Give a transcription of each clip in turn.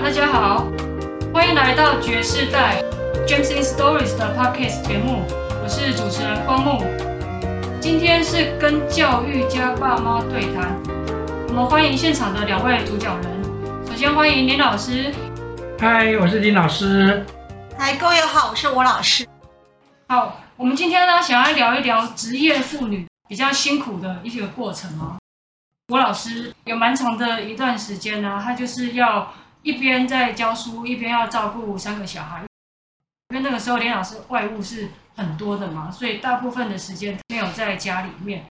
大家好，欢迎来到爵士代 James in Stories 的 Podcast 节目，我是主持人光木。今天是跟教育家爸妈对谈，我们欢迎现场的两位主讲人。首先欢迎林老师。嗨，我是林老师。嗨，各位好，我是吴老师。好，我们今天呢，想要聊一聊职业妇女比较辛苦的一些过程哦。吴老师有蛮长的一段时间呢，他就是要。一边在教书，一边要照顾三个小孩，因为那个时候连老师外务是很多的嘛，所以大部分的时间没有在家里面。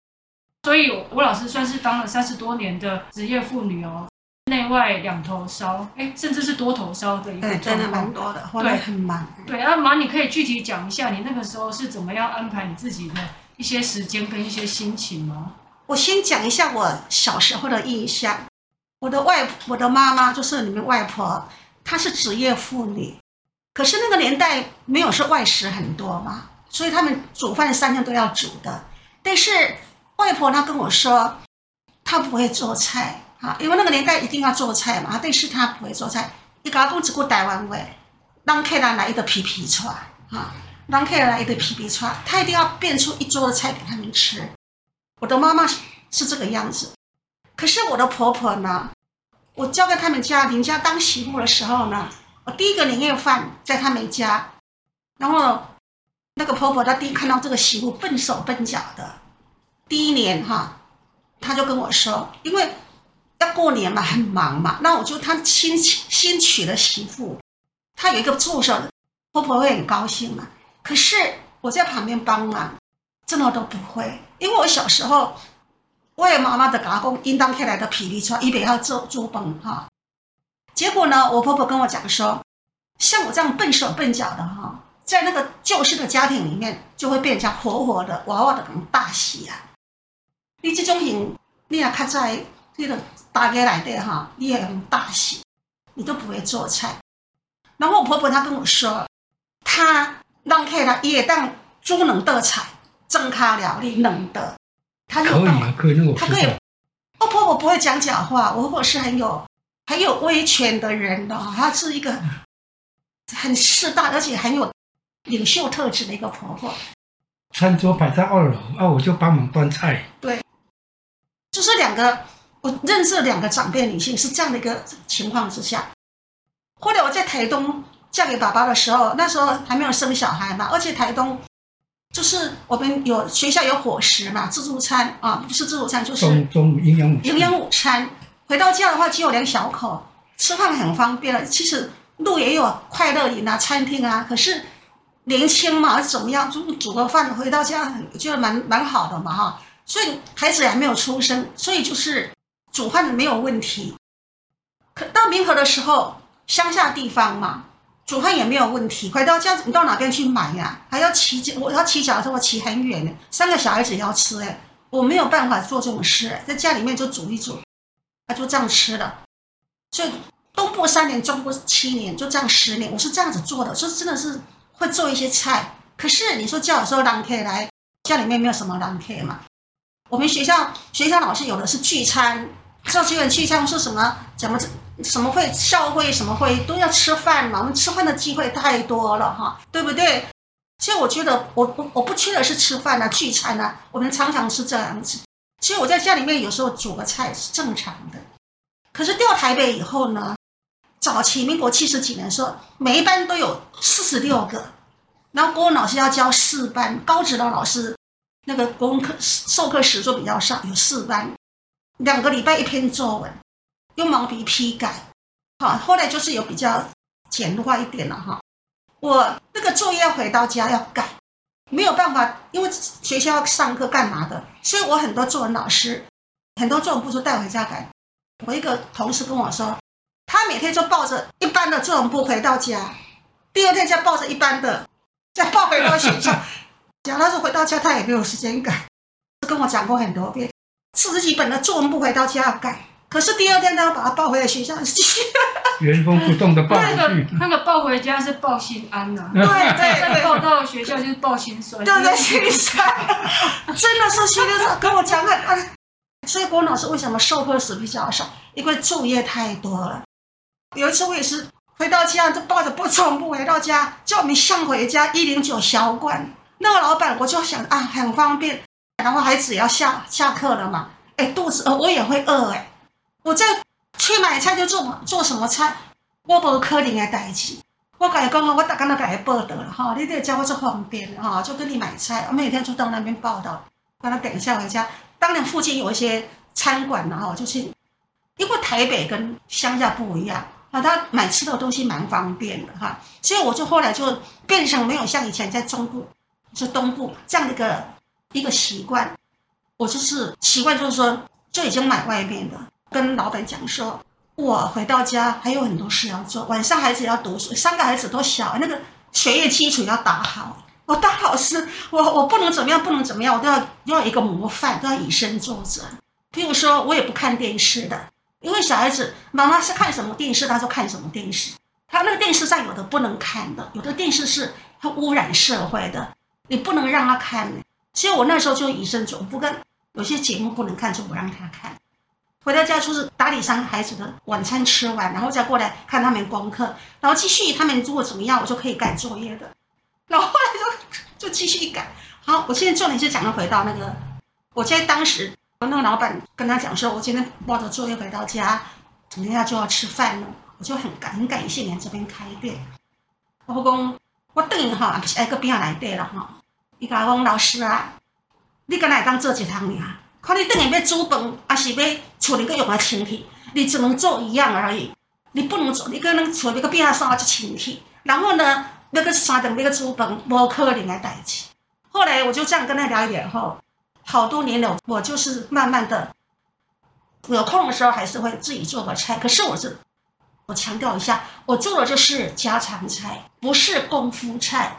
所以吴老师算是当了三十多年的职业妇女哦，内外两头烧，哎，甚至是多头烧的一个状况。真的蛮多的，对，很忙。对，那妈，你可以具体讲一下你那个时候是怎么样安排你自己的一些时间跟一些心情吗？我先讲一下我小时候的印象。我的外我的妈妈就是你们外婆，她是职业妇女，可是那个年代没有说外食很多嘛，所以他们煮饭三天都要煮的。但是外婆她跟我说，她不会做菜啊，因为那个年代一定要做菜嘛。但是她不会做菜，一个公子过台湾味，让客人来一个皮皮串啊，让客人来一个皮皮串，她一定要变出一桌的菜给他们吃。我的妈妈是这个样子。可是我的婆婆呢，我交给他们家林家当媳妇的时候呢，我第一个年夜饭在他们家，然后那个婆婆她第一看到这个媳妇笨手笨脚的，第一年哈，她就跟我说，因为要过年嘛，很忙嘛，那我就她新新娶的媳妇，她有一个助手，婆婆会很高兴嘛。可是我在旁边帮忙，真的都不会，因为我小时候。我也妈妈的家公应当起来的皮皮剉，一边要做做饭哈。结果呢，我婆婆跟我讲说，像我这样笨手笨脚的哈，在那个旧式的家庭里面，就会被人家活活的娃娃的很大喜啊。你这种人，你也看在那个大家来的哈，你也很大喜，你都不会做菜。然后我婆婆她跟我说，她让开来也当煮能得菜，蒸咖料理能得。他可以啊，可以，那我他可以。我婆婆不会讲假话，我婆婆是很有很有威权的人的，她是一个很势大而且很有领袖特质的一个婆婆。餐桌摆在二楼啊，我就帮忙端菜。对，就是两个我认识两个长辈女性是这样的一个情况之下。后来我在台东嫁给爸爸的时候，那时候还没有生小孩嘛，而且台东。就是我们有学校有伙食嘛，自助餐啊，不是自助餐就是中中午营养午营养午餐。回到家的话，只有两小口，吃饭很方便了。其实路也有快乐饮啊，餐厅啊。可是年轻嘛，怎么样？就煮个饭回到家，觉得蛮蛮好的嘛哈。所以孩子还没有出生，所以就是煮饭没有问题。可到民和的时候，乡下地方嘛。煮饭也没有问题，回到家你到哪边去买呀？还要骑，我要骑脚的时候我骑很远呢。三个小孩子要吃哎，我没有办法做这种事，在家里面就煮一煮，他就这样吃了。所以东部三年，中部七年，就这样十年，我是这样子做的，所以真的是会做一些菜。可是你说叫我说让客来，家里面没有什么让客嘛。我们学校学校老师有的是聚餐，教学员聚餐是什么？怎么？什么会校会什么会都要吃饭嘛？我们吃饭的机会太多了哈，对不对？所以我觉得我我我不缺的是吃饭啊聚餐啊，我们常常是这样子。所以我在家里面有时候煮个菜是正常的。可是调台北以后呢，早期民国七十几年的时候，每一班都有四十六个，然后国文老师要教四班，高职的老师那个国文课授课时数比较少，有四班，两个礼拜一篇作文。用毛笔批改，好，后来就是有比较简化一点了哈。我那个作业要回到家要改，没有办法，因为学校要上课干嘛的，所以我很多作文老师，很多作文簿都带回家改。我一个同事跟我说，他每天就抱着一般的作文簿回到家，第二天再抱着一般的再抱回到学校。讲他说回到家他也没有时间改，跟我讲过很多遍，四十几本的作文簿回到家要改。可是第二天他要把他抱回来学校去，原封不动的抱回去。那个那个抱回家是抱心安呐、啊，对对对，抱到学校就是报心酸，对对，心酸，真的是心酸。跟我讲看啊，所以郭老师为什么授课时比较少？因为作业太多了。有一次我也是回到家，就抱着不重不回到家，叫我们上回家一零九小馆。那个老板我就想啊，很方便，然后孩子也要下下课了嘛，哎，肚子饿我也会饿哎，我在去买菜就做做什么菜，我不可能的代志。我跟你讲我大概都给你报的了哈，你这个叫我做方便哈，就跟你买菜，我每天就到那边报道，让他等一下回家。当然附近有一些餐馆然后就是因为台北跟乡下不一样啊，他买吃的东西蛮方便的哈，所以我就后来就变成没有像以前在中部、就东部这样的一个一个习惯，我就是习惯就是说就已经买外面的，跟老板讲说。我回到家还有很多事要做，晚上孩子要读书，三个孩子都小，那个学业基础要打好。我当老师，我我不能怎么样，不能怎么样，我都要要一个模范，都要以身作则。譬如说，我也不看电视的，因为小孩子妈妈是看什么电视，他就看什么电视。他那个电视上有的不能看的，有的电视是会污染社会的，你不能让他看。所以我那时候就以身作则，不跟有些节目不能看，就不让他看。回到家就是打理上孩子的晚餐吃完，然后再过来看他们功课，然后继续他们如果怎么样，我就可以改作业的。然后后来就就继续改。好，我现在重点是讲的回到那个，我在当时那个老板跟他讲说，我今天抱着作业回到家，等一下就要吃饭了，我就很感很感谢你这边开店。我讲我等于哈不是挨个边来对了哈，伊甲我讲老师啊，你敢来当做一趟呀？看你等下要煮饭，还是要处理个用啊清气，你只能做一样而已。你不能做，你可能处理个变啥就清气。然后呢，那个三顿那个煮饭，无可能来代替。后来我就这样跟他聊一点后，好多年了，我就是慢慢的有空的时候还是会自己做个菜。可是我是，我强调一下，我做的就是家常菜，不是功夫菜。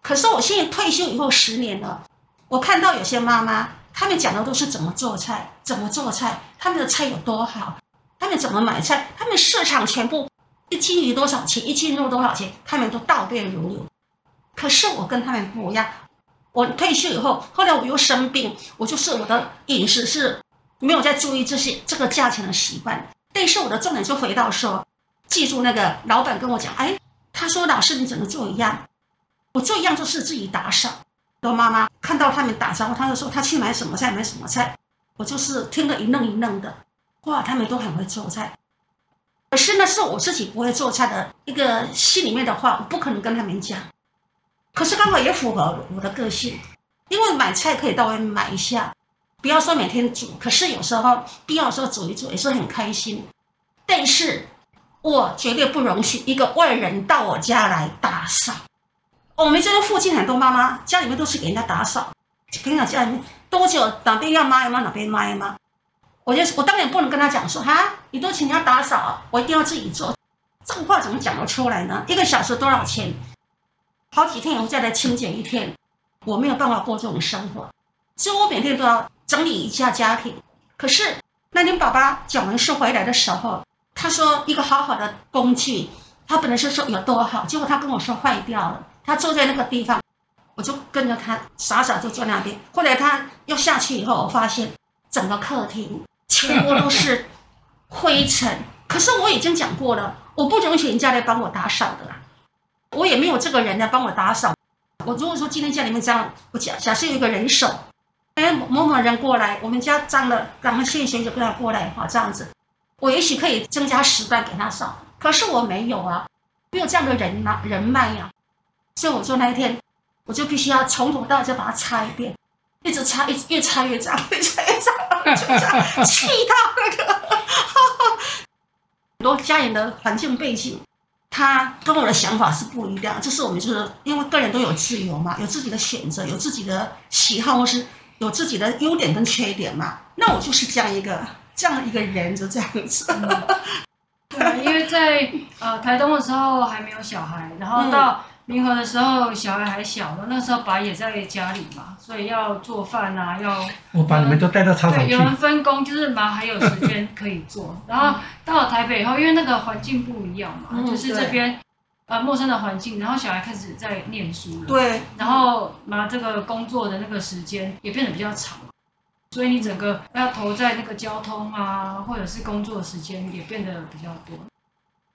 可是我现在退休以后十年了，我看到有些妈妈。他们讲的都是怎么做菜，怎么做菜，他们的菜有多好，他们怎么买菜，他们市场全部一斤鱼多少钱，一斤肉多少钱，他们都倒背如流。可是我跟他们不一样，我退休以后，后来我又生病，我就是我的饮食是没有在注意这些这个价钱的习惯。但是我的重点就回到说，记住那个老板跟我讲，哎，他说老师你怎么做一样，我做一样就是自己打扫。我妈妈看到他们打招呼，她就说她去买什么菜，买什么菜。我就是听得一愣一愣的。哇，他们都很会做菜。可是那是我自己不会做菜的一个心里面的话，我不可能跟他们讲。可是刚好也符合我的个性，因为买菜可以到外面买一下，不要说每天煮。可是有时候必要的时候煮一煮也是很开心。但是我绝对不容许一个外人到我家来打扫。我们这个附近很多妈妈家里面都是给人家打扫，跟你讲家里面多久哪边要抹一抹哪边抹一抹。我就我当然不能跟他讲说哈，你都请人家打扫，我一定要自己做。这个话怎么讲得出来呢？一个小时多少钱？好几天以后再来清洁一天，我没有办法过这种生活，所以我每天都要整理一下家庭。可是那天爸爸讲完书回来的时候，他说一个好好的工具，他本来是说有多好，结果他跟我说坏掉了。他坐在那个地方，我就跟着他傻傻就坐那边。后来他要下去以后，我发现整个客厅全部都是灰尘。可是我已经讲过了，我不允许人家来帮我打扫的啦，我也没有这个人来帮我打扫。我如果说今天家里面这样，我假假设有一个人手，哎，某某人过来，我们家脏了，赶快谢谢就跟他过来哈，这样子，我也许可以增加时段给他扫。可是我没有啊，没有这样的人呐，人脉呀。所以我就那一天，我就必须要从头到尾就把它擦一遍，一直擦，一直越擦越脏，越擦越脏，就这样气到那个。很多家人的环境背景，他跟我的想法是不一样。就是我们就是因为个人都有自由嘛，有自己的选择，有自己的喜好，或是有自己的优点跟缺点嘛。那我就是这样一个这样的一个人，就这样子。嗯、对，因为在呃台东的时候还没有小孩，然后到。联合的时候，小孩还小嘛，那时候爸也在家里嘛，所以要做饭啊，要我把你们都带到操场去。有人分工，就是妈还有时间可以做。然后到了台北以后，因为那个环境不一样嘛，嗯、就是这边呃陌生的环境，然后小孩开始在念书了，对，然后拿这个工作的那个时间也变得比较长，所以你整个要投在那个交通啊，或者是工作的时间也变得比较多。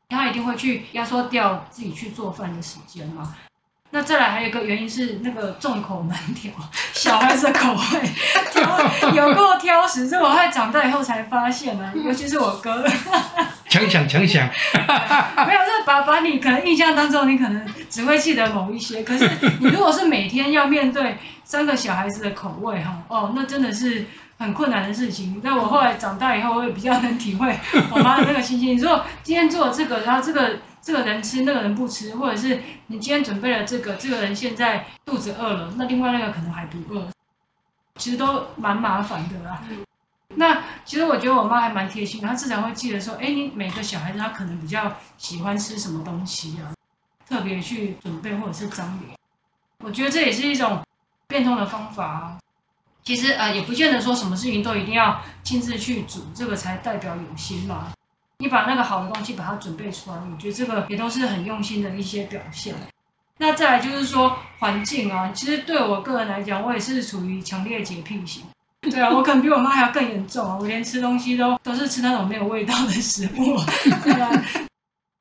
他一定会去压缩掉自己去做饭的时间嘛。那再来还有一个原因是那个众口难调，小孩子的口味 挑有够挑食，这我后来长大以后才发现呢、啊，尤其是我哥。强想强想，没有，这把把你可能印象当中，你可能只会记得某一些，可是你如果是每天要面对三个小孩子的口味哈，哦，那真的是很困难的事情。那我后来长大以后，我也比较能体会 我妈的那个心情。你说今天做这个，然后这个。这个人吃，那个人不吃，或者是你今天准备了这个，这个人现在肚子饿了，那另外那个可能还不饿，其实都蛮麻烦的啦。那其实我觉得我妈还蛮贴心的，她至少会记得说，哎，你每个小孩子他可能比较喜欢吃什么东西啊，特别去准备或者是张罗。我觉得这也是一种变通的方法啊。其实呃，也不见得说什么事情都一定要亲自去煮，这个才代表有心嘛。你把那个好的东西把它准备出来，我觉得这个也都是很用心的一些表现。那再来就是说环境啊，其实对我个人来讲，我也是处于强烈洁癖型。对啊，我可能比我妈还要更严重啊，我连吃东西都都是吃那种没有味道的食物。对啊，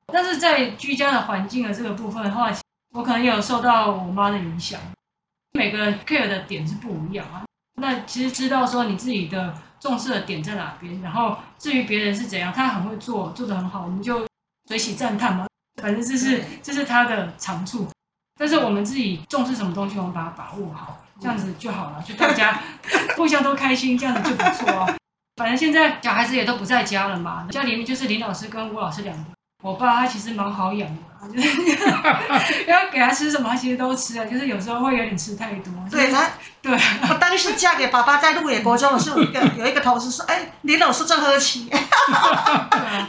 但是在居家的环境的这个部分的话，我可能也有受到我妈的影响。每个人 care 的点是不一样啊。那其实知道说你自己的。重视的点在哪边？然后至于别人是怎样，他很会做，做得很好，我们就随喜赞叹嘛。反正这是这是他的长处。但是我们自己重视什么东西，我们把它把握好，这样子就好了，就大家 互相都开心，这样子就不错哦。反正现在小孩子也都不在家了嘛，家里面就是林老师跟吴老师两个。我爸他其实蛮好养的，就 是要给他吃什么，他其实都吃啊，就是有时候会有点吃太多。对他，对。我当时嫁给爸爸在鹿野国中，是有一个有一个同事说：“哎，林老师真喝气。”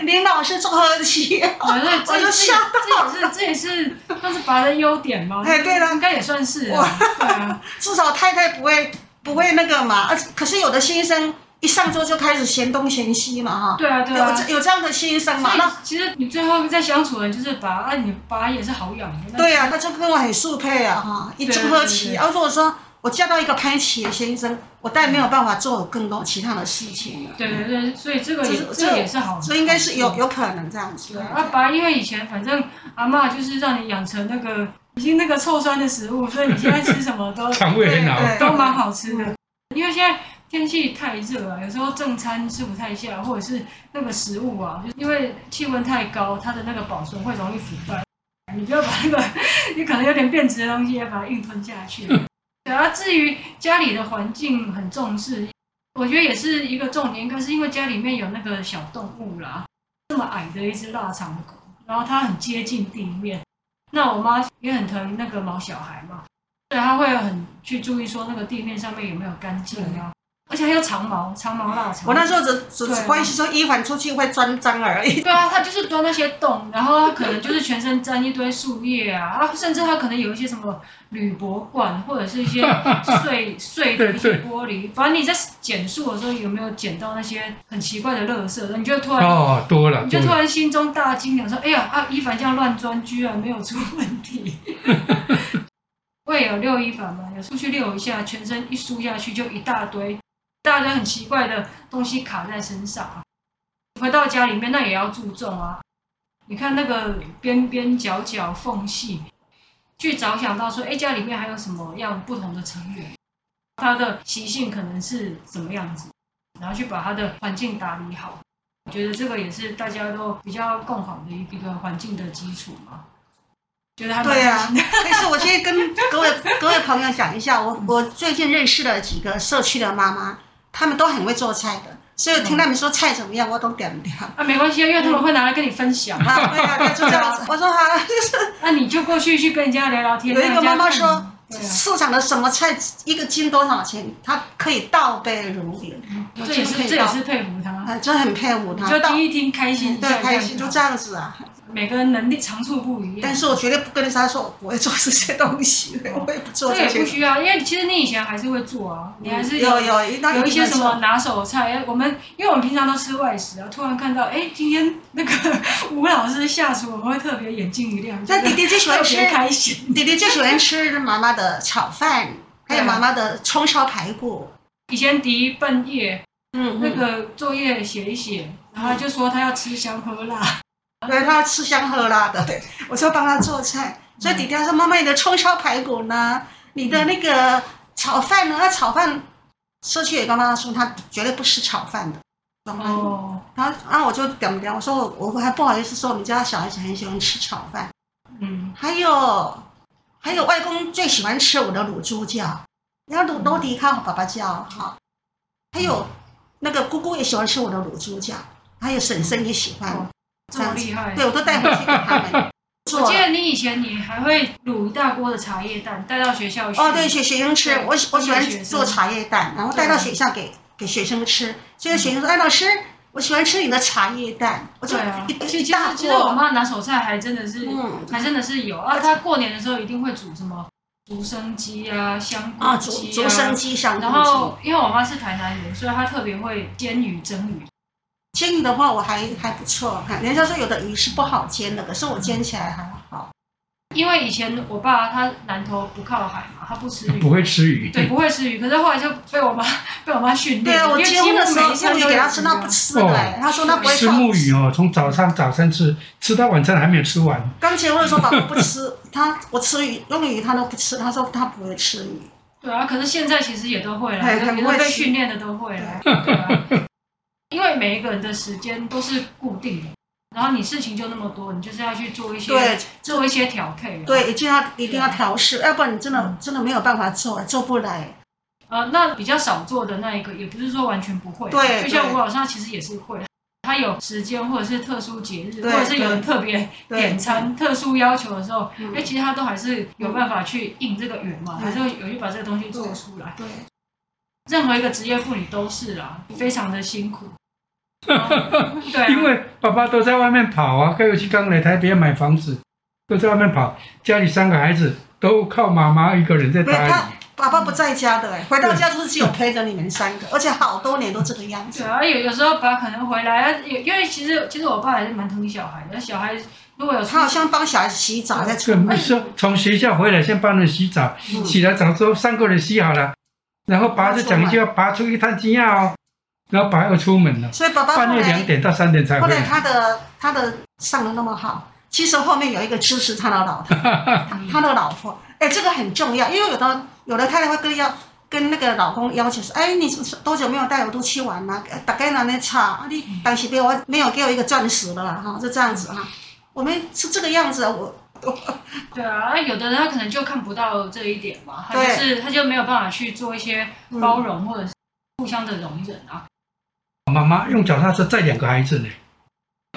林老师真喝气。我就吓到。这也是这也是算是爸的优点吗？哎，对了，应该也算是啊。对啊，至少太太不会不会那个嘛。而可是有的先生。一上桌就开始嫌东嫌西嘛，哈。对啊，对啊。有有这样的先生嘛？那其实你最后在相处的就是爸，啊，你爸也是好养的。对啊，他就跟我很速配啊，哈，一综合起。然后如果说我嫁到一个拍企的先生，我当然没有办法做更多其他的事情了。对对对，所以这个也这个也是好。所以应该是有有可能这样子。对啊，爸，因为以前反正阿嬷就是让你养成那个已经那个臭酸的食物，所以你现在吃什么都肠胃很好，都蛮好吃的。因为现在。天气太热了，有时候正餐吃不太下，或者是那个食物啊，就因为气温太高，它的那个保存会容易腐败。你不要把那个 你可能有点变质的东西也把它硬吞下去。对啊，至于家里的环境很重视，我觉得也是一个重点，应该是因为家里面有那个小动物啦，这么矮的一只腊肠狗，然后它很接近地面。那我妈也很疼那个毛小孩嘛，所以她会很去注意说那个地面上面有没有干净啊。而且还有长毛，长毛腊肠。我那时候只只关心说伊凡出去会钻脏而已。对啊，他就是钻那些洞，然后他可能就是全身沾一堆树叶啊，啊，甚至他可能有一些什么铝箔罐，或者是一些 碎碎的一些玻璃。反正你在捡树的时候，有没有捡到那些很奇怪的垃圾？你就突然哦多了，你就突然心中大惊，想说：哎呀啊，伊凡这样乱钻，居然没有出问题。我也有遛一凡嘛，有出去遛一下，全身一梳下去就一大堆。大家很奇怪的东西卡在身上啊，回到家里面那也要注重啊。你看那个边边角角缝隙，去着想到说，哎，家里面还有什么样不同的成员，他的习性可能是怎么样子，然后去把他的环境打理好。我觉得这个也是大家都比较共好的一个环境的基础嘛。觉得对啊，但是我先跟各位 各位朋友讲一下，我我最近认识了几个社区的妈妈。他们都很会做菜的，所以听他们说菜怎么样，我都点不掉。啊，没关系啊，因为他们会拿来跟你分享。啊，对啊，就这样子。我说好，就是。那你就过去去跟人家聊聊天。有一个妈妈说，市场的什么菜一个斤多少钱？她可以倒背如流。这也是这也是佩服她。啊，真的很佩服她。就听一听开心，对，开心就这样子啊。每个人能力长处不一样，但是我绝对不跟他说我会做这些东西，我也不做这些。这也不需要，因为其实你以前还是会做啊，你还是有有有一些什么拿手菜。我们因为我们平常都吃外食啊，突然看到哎，今天那个吴老师下厨，我们会特别眼睛一亮。那弟弟最喜欢吃，开心。弟弟最喜欢 吃妈妈的炒饭，还有妈妈的葱烧排骨。以前弟半夜，嗯，那个作业写一写，然后就说他要吃香喝辣。对，他吃香喝辣的，对，我就帮他做菜。所以底下说：“妈妈，你的葱烧排骨呢？你的那个炒饭呢？那炒饭，社区也跟他说，他绝对不吃炒饭的。”哦，然后然后我就点点，我说我我还不好意思说，我们家小孩子很喜欢吃炒饭。嗯，还有还有外公最喜欢吃我的卤猪脚，然后卤都迪康爸爸叫哈。还有那个姑姑也喜欢吃我的卤猪脚，还有婶婶也喜欢。这么厉害！对，我都带回去给他们。我记得你以前你还会卤一大锅的茶叶蛋带到学校去。哦，对，学学生吃。我我喜欢做茶叶蛋，然后带到学校给给学生吃。所以学生说：“哎，老师，我喜欢吃你的茶叶蛋。”我就啊，其实其实我妈拿手菜还真的是，还真的是有啊。她过年的时候一定会煮什么竹升鸡啊、香菇鸡啊。竹升鸡、香菇鸡。然后因为我妈是台南人，所以她特别会煎鱼、蒸鱼。煎鱼的话，我还还不错。人家说有的鱼是不好煎的，可是我煎起来还好。因为以前我爸他南投不靠海嘛，他不吃鱼，不会吃鱼。对，不会吃鱼。可是后来就被我妈被我妈训练。对啊，我结婚的时候就给他吃，他不吃的。他说他不会吃木鱼哦，从早上早餐吃，吃到晚餐还没有吃完。刚结婚的时候，爸爸不吃，他我吃鱼用鱼他都不吃，他说他不会吃鱼。对啊，可是现在其实也都会了，也会被训练的都会了。对啊。因为每一个人的时间都是固定的，然后你事情就那么多，你就是要去做一些对做一些调配。对，一定要一定要调试，要不然你真的、嗯、真的没有办法做，做不来。呃，那比较少做的那一个，也不是说完全不会。对，就像吴老师他其实也是会，他有时间或者是特殊节日，或者是有人特别点餐、特殊要求的时候，哎，其实他都还是有办法去应这个缘嘛，还是有去把这个东西做出来。对。对任何一个职业妇女都是啦，非常的辛苦。对、啊，因为爸爸都在外面跑啊，尤其刚来台北买房子，都在外面跑，家里三个孩子都靠妈妈一个人在打理。他爸爸不在家的，回到家就是只有陪着你们三个，而且好多年都这个样子。对啊，有有时候爸可能回来，因为其实其实我爸还是蛮疼小孩的，小孩如果有他好像帮小孩洗澡在对，没事，从学校回来先帮人洗澡，嗯、洗了澡之后三个人洗好了。然后爸就讲一句话，爸出去探亲啊，然后爸要出门了，所以爸爸半夜两点到三点才回来。后来他的他的上的那么好，其实后面有一个支持他的老婆，他的老婆，哎，这个很重要，因为有的有的太太会跟要跟那个老公要求说，哎，你多久没有带我出去玩了？大概哪里差？你当时给我没有给我一个钻石了哈，就这样子哈，我们是这个样子，我。对啊，有的人他可能就看不到这一点嘛，他就是他就没有办法去做一些包容或者是互相的容忍啊。妈妈用脚踏车载两个孩子呢？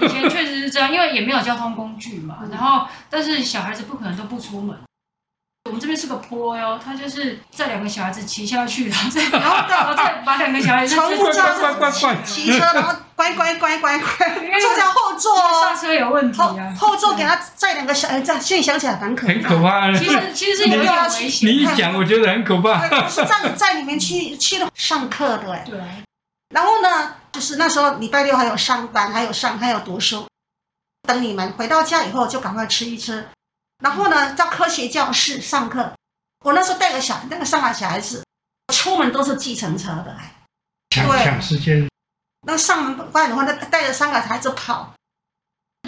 以前确实是这样，因为也没有交通工具嘛。然后，但是小孩子不可能都不出门。我们这边是个坡哟，他就是载两个小孩子骑下去，然后再然后再把两个小孩子从不知道骑车，然后乖乖乖乖乖坐在后座，刹车有问题啊。后座给他载两个小孩子，现在想起来很可怕。很可怕。其实其实是有点危险。你一讲，我觉得很可怕。是这样在里面去去上课的哎。对。然后呢，就是那时候礼拜六还有上班，还有上还有读书，等你们回到家以后就赶快吃一吃。然后呢，到科学教室上课。我那时候带个小那个上海小孩子，出门都是计程车的，抢抢时间。那上门班的话，那带着三个孩子跑。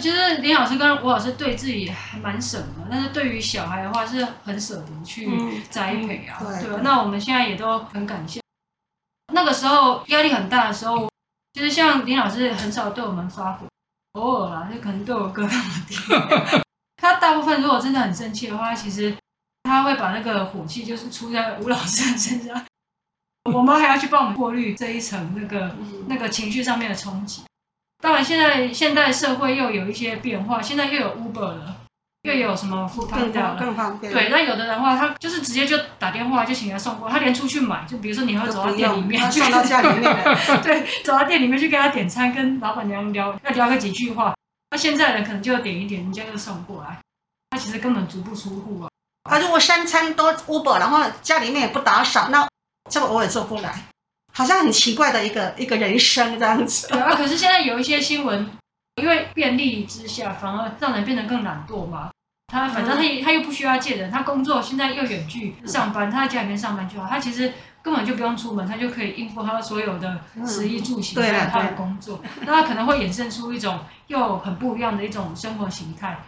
其实林老师跟吴老师对自己还蛮省的，但是对于小孩的话是很舍得去栽培啊。嗯、对，对，那我们现在也都很感谢。那个时候压力很大的时候，其实像林老师很少对我们发火，偶尔啦，就可能对我哥他们。他大部分如果真的很生气的话，其实他会把那个火气就是出在吴老师的身上。我妈还要去帮我们过滤这一层那个那个情绪上面的冲击。当然，现在现代社会又有一些变化，现在又有 Uber 了，又有什么 Foodpanda 了，更方便。对，那有的人的话，他就是直接就打电话就请他送过，他连出去买，就比如说你会走到店里面，去，送到家里面，对，走到店里面去给他点餐，跟老板娘聊，要聊个几句话。那现在人可能就点一点，人家就送过来，他其实根本足不出户啊。他如果三餐都 Uber，然后家里面也不打扫，那这个我也做不来，好像很奇怪的一个一个人生这样子。对 啊，可是现在有一些新闻，因为便利之下，反而让人变得更懒惰嘛。他反正他他又不需要借人，他工作现在又远距上班，他在家里面上班就好。他其实根本就不用出门，他就可以应付他所有的食衣住行，还有他的工作。那他可能会衍生出一种又很不一样的一种生活形态。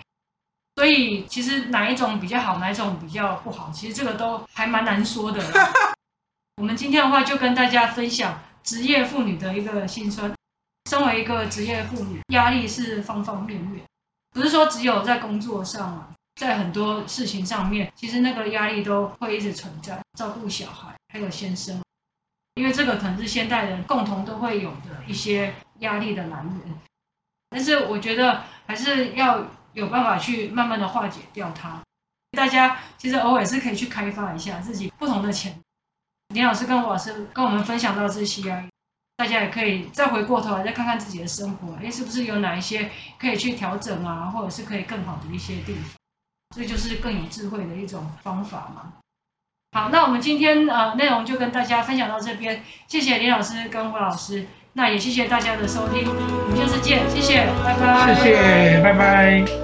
所以其实哪一种比较好，哪一种比较不好，其实这个都还蛮难说的。我们今天的话就跟大家分享职业妇女的一个心酸。身为一个职业妇女，压力是方方面面，不是说只有在工作上啊，在很多事情上面，其实那个压力都会一直存在。照顾小孩，还有先生，因为这个可能是现代人共同都会有的一些压力的来源。但是我觉得还是要有办法去慢慢的化解掉它。大家其实偶尔是可以去开发一下自己不同的潜能。林老师跟吴老师跟我们分享到这些啊。大家也可以再回过头来再看看自己的生活，哎，是不是有哪一些可以去调整啊，或者是可以更好的一些地方？这就是更有智慧的一种方法嘛。好，那我们今天呃内容就跟大家分享到这边，谢谢林老师跟吴老师，那也谢谢大家的收听，我们下次见，谢谢，拜拜，谢谢，拜拜。